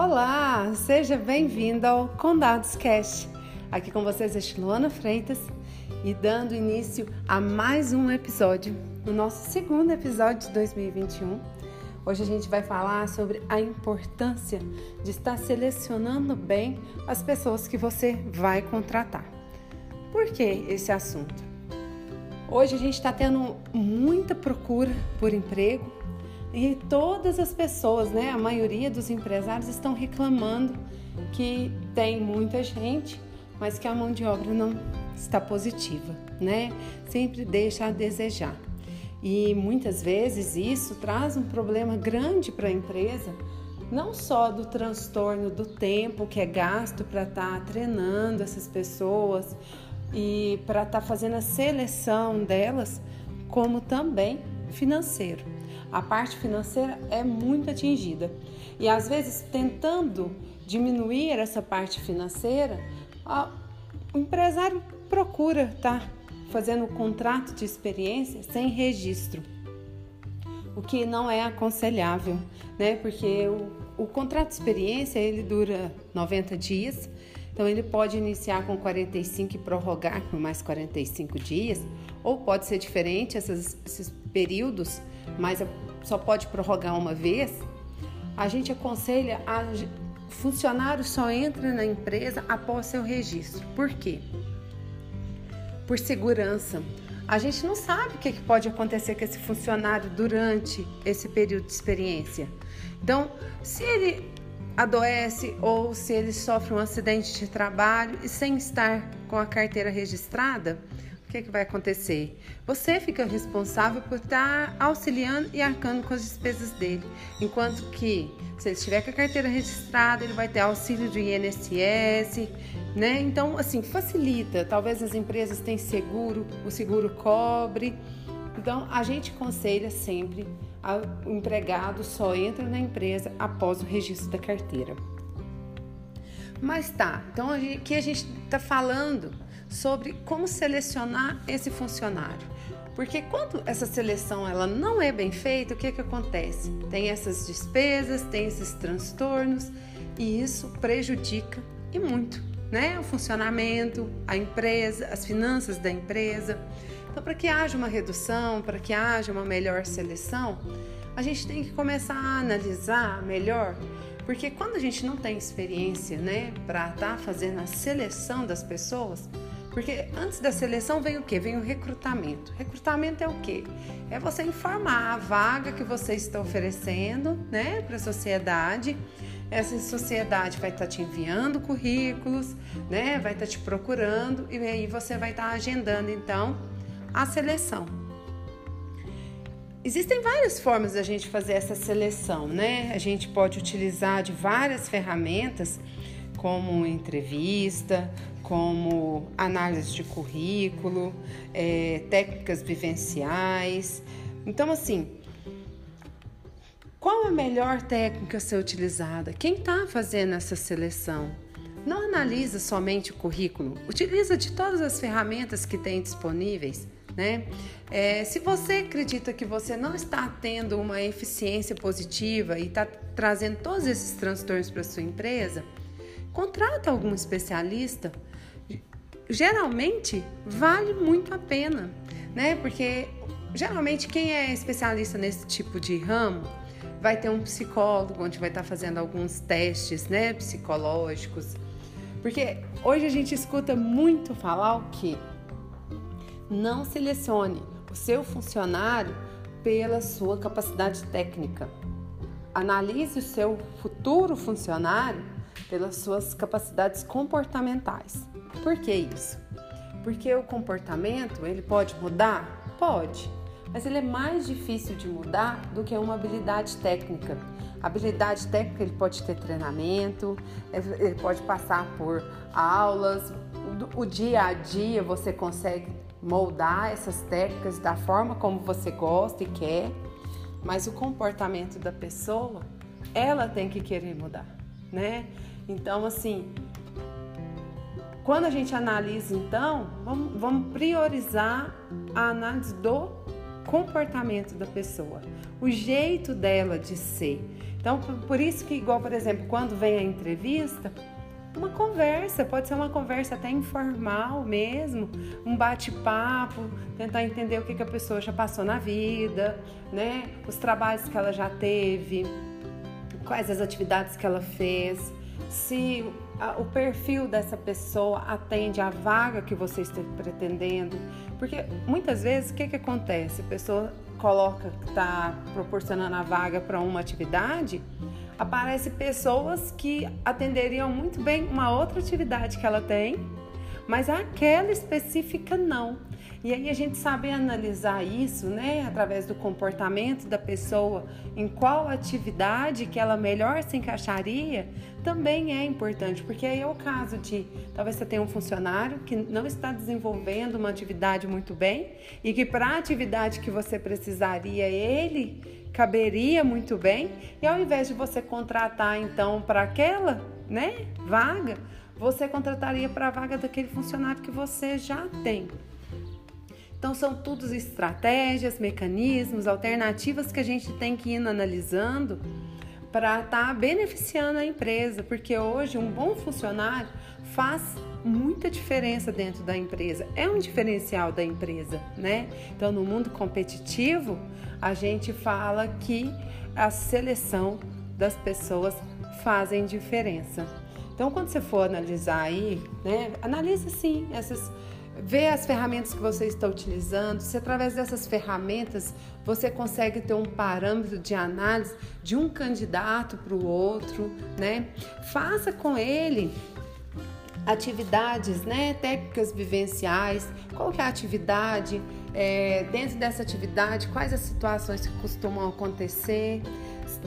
Olá, seja bem-vindo ao Condados Cast. Aqui com vocês é Luana Freitas e dando início a mais um episódio, no nosso segundo episódio de 2021. Hoje a gente vai falar sobre a importância de estar selecionando bem as pessoas que você vai contratar. Por que esse assunto? Hoje a gente está tendo muita procura por emprego e todas as pessoas, né, a maioria dos empresários estão reclamando que tem muita gente, mas que a mão de obra não está positiva, né? Sempre deixa a desejar. E muitas vezes isso traz um problema grande para a empresa, não só do transtorno do tempo que é gasto para estar tá treinando essas pessoas e para estar tá fazendo a seleção delas, como também financeiro a parte financeira é muito atingida. E às vezes, tentando diminuir essa parte financeira, o empresário procura estar tá fazendo o contrato de experiência sem registro, o que não é aconselhável, né? Porque o, o contrato de experiência ele dura 90 dias, então ele pode iniciar com 45 e prorrogar por mais 45 dias, ou pode ser diferente esses, esses períodos mas só pode prorrogar uma vez, a gente aconselha a funcionário só entra na empresa após seu registro. Por quê? Por segurança. A gente não sabe o que pode acontecer com esse funcionário durante esse período de experiência. Então, se ele adoece ou se ele sofre um acidente de trabalho e sem estar com a carteira registrada, o que, que vai acontecer? Você fica responsável por estar auxiliando e arcando com as despesas dele, enquanto que se ele estiver com a carteira registrada, ele vai ter auxílio do INSS, né? Então, assim, facilita. Talvez as empresas tenham seguro, o seguro cobre. Então, a gente aconselha sempre o empregado só entra na empresa após o registro da carteira. Mas tá, então aqui a gente está falando sobre como selecionar esse funcionário. Porque quando essa seleção ela não é bem feita, o que, que acontece? Tem essas despesas, tem esses transtornos e isso prejudica e muito, né? O funcionamento, a empresa, as finanças da empresa. Então, para que haja uma redução, para que haja uma melhor seleção, a gente tem que começar a analisar melhor porque quando a gente não tem experiência, né, para estar tá fazendo a seleção das pessoas, porque antes da seleção vem o quê? Vem o recrutamento. Recrutamento é o quê? É você informar a vaga que você está oferecendo, né, para a sociedade. Essa sociedade vai estar tá te enviando currículos, né, vai estar tá te procurando e aí você vai estar agendando então a seleção. Existem várias formas da gente fazer essa seleção, né? A gente pode utilizar de várias ferramentas, como entrevista, como análise de currículo, é, técnicas vivenciais. Então, assim, qual a melhor técnica a ser utilizada? Quem está fazendo essa seleção? Não analisa somente o currículo, utiliza de todas as ferramentas que tem disponíveis né? É, se você acredita que você não está tendo uma eficiência positiva e está trazendo todos esses transtornos para sua empresa, contrata algum especialista. Geralmente vale muito a pena, né? Porque geralmente quem é especialista nesse tipo de ramo vai ter um psicólogo onde vai estar fazendo alguns testes, né, psicológicos. Porque hoje a gente escuta muito falar o que não selecione o seu funcionário pela sua capacidade técnica. Analise o seu futuro funcionário pelas suas capacidades comportamentais. Por que isso? Porque o comportamento, ele pode mudar? Pode, mas ele é mais difícil de mudar do que uma habilidade técnica. A habilidade técnica ele pode ter treinamento, ele pode passar por aulas, o dia a dia você consegue moldar essas técnicas da forma como você gosta e quer, mas o comportamento da pessoa, ela tem que querer mudar, né? Então, assim, quando a gente analisa, então, vamos, vamos priorizar a análise do comportamento da pessoa, o jeito dela de ser. Então, por isso que, igual, por exemplo, quando vem a entrevista, uma conversa, pode ser uma conversa até informal mesmo, um bate-papo, tentar entender o que, que a pessoa já passou na vida, né? Os trabalhos que ela já teve, quais as atividades que ela fez, se o perfil dessa pessoa atende à vaga que você está pretendendo. Porque muitas vezes o que, que acontece? A pessoa coloca que está proporcionando a vaga para uma atividade, aparece pessoas que atenderiam muito bem uma outra atividade que ela tem, mas aquela específica não. E aí a gente sabe analisar isso, né, através do comportamento da pessoa, em qual atividade que ela melhor se encaixaria, também é importante, porque aí é o caso de talvez você tenha um funcionário que não está desenvolvendo uma atividade muito bem e que para a atividade que você precisaria ele caberia muito bem, e ao invés de você contratar então para aquela, né, vaga, você contrataria para a vaga daquele funcionário que você já tem. Então, são todos estratégias, mecanismos, alternativas que a gente tem que ir analisando para estar tá beneficiando a empresa, porque hoje um bom funcionário faz muita diferença dentro da empresa, é um diferencial da empresa, né? Então, no mundo competitivo, a gente fala que a seleção das pessoas fazem diferença. Então, quando você for analisar aí, né, analise sim essas Vê as ferramentas que você está utilizando, se através dessas ferramentas você consegue ter um parâmetro de análise de um candidato para o outro, né? Faça com ele atividades, né, técnicas vivenciais, qual que é a atividade, é, dentro dessa atividade, quais as situações que costumam acontecer,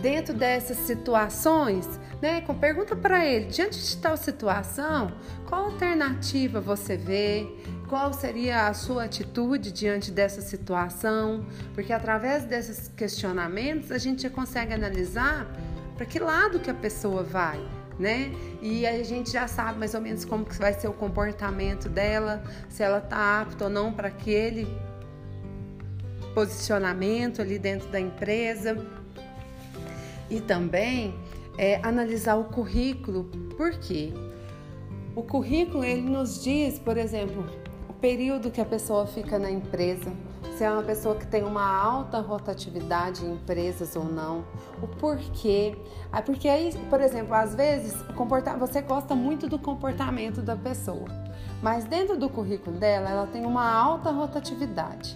dentro dessas situações, né, com pergunta para ele, diante de tal situação, qual alternativa você vê, qual seria a sua atitude diante dessa situação, porque através desses questionamentos a gente já consegue analisar para que lado que a pessoa vai, né? E a gente já sabe mais ou menos como que vai ser o comportamento dela, se ela está apta ou não para aquele posicionamento ali dentro da empresa. E também é, analisar o currículo, por quê? O currículo ele nos diz, por exemplo, período que a pessoa fica na empresa, se é uma pessoa que tem uma alta rotatividade em empresas ou não, o porquê. Ah, porque aí, por exemplo, às vezes você gosta muito do comportamento da pessoa, mas dentro do currículo dela ela tem uma alta rotatividade.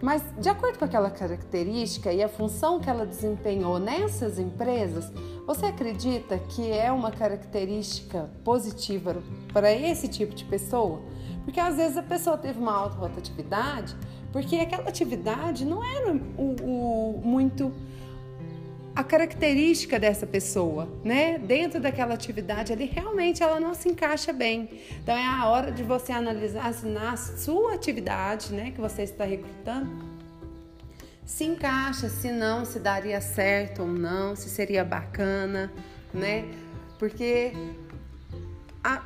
Mas de acordo com aquela característica e a função que ela desempenhou nessas empresas, você acredita que é uma característica positiva para esse tipo de pessoa? Porque às vezes a pessoa teve uma alta rotatividade porque aquela atividade não era o, o, muito a característica dessa pessoa, né? Dentro daquela atividade ali, realmente ela não se encaixa bem. Então é a hora de você analisar se na sua atividade, né, que você está recrutando, se encaixa, se não, se daria certo ou não, se seria bacana, né? Porque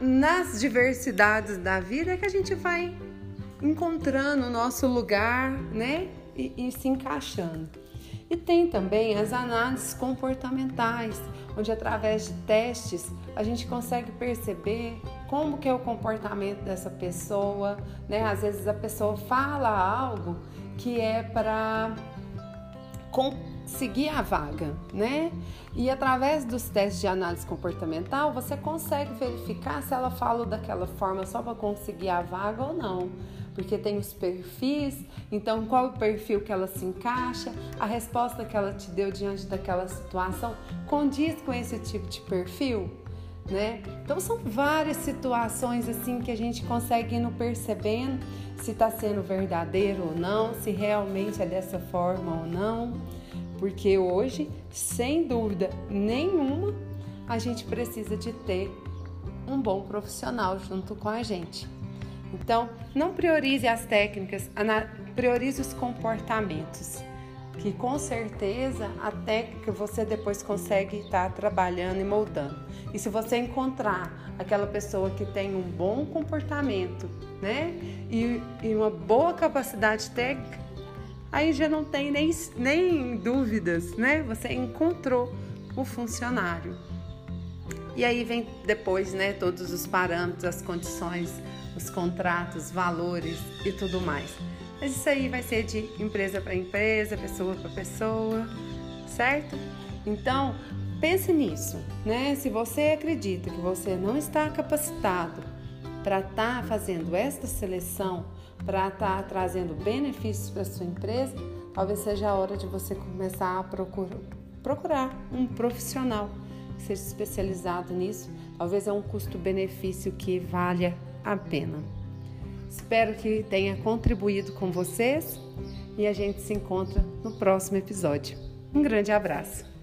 nas diversidades da vida é que a gente vai encontrando o nosso lugar, né? E, e se encaixando. E tem também as análises comportamentais, onde através de testes a gente consegue perceber como que é o comportamento dessa pessoa, né? Às vezes a pessoa fala algo que é para conseguir a vaga, né? E através dos testes de análise comportamental, você consegue verificar se ela fala daquela forma só para conseguir a vaga ou não. Porque tem os perfis, então qual o perfil que ela se encaixa, a resposta que ela te deu diante daquela situação condiz com esse tipo de perfil, né? Então são várias situações assim que a gente consegue ir no percebendo se está sendo verdadeiro ou não, se realmente é dessa forma ou não, porque hoje, sem dúvida nenhuma, a gente precisa de ter um bom profissional junto com a gente. Então, não priorize as técnicas, priorize os comportamentos, que com certeza a técnica você depois consegue estar trabalhando e moldando. E se você encontrar aquela pessoa que tem um bom comportamento, né, e, e uma boa capacidade técnica, aí já não tem nem, nem dúvidas, né? Você encontrou o funcionário. E aí vem depois, né, todos os parâmetros, as condições, os contratos, valores e tudo mais. Mas isso aí vai ser de empresa para empresa, pessoa para pessoa, certo? Então, pense nisso, né? Se você acredita que você não está capacitado para estar tá fazendo esta seleção, para estar tá trazendo benefícios para sua empresa, talvez seja a hora de você começar a procurar, procurar um profissional que seja especializado nisso. Talvez é um custo-benefício que valha a pena. Espero que tenha contribuído com vocês e a gente se encontra no próximo episódio. Um grande abraço!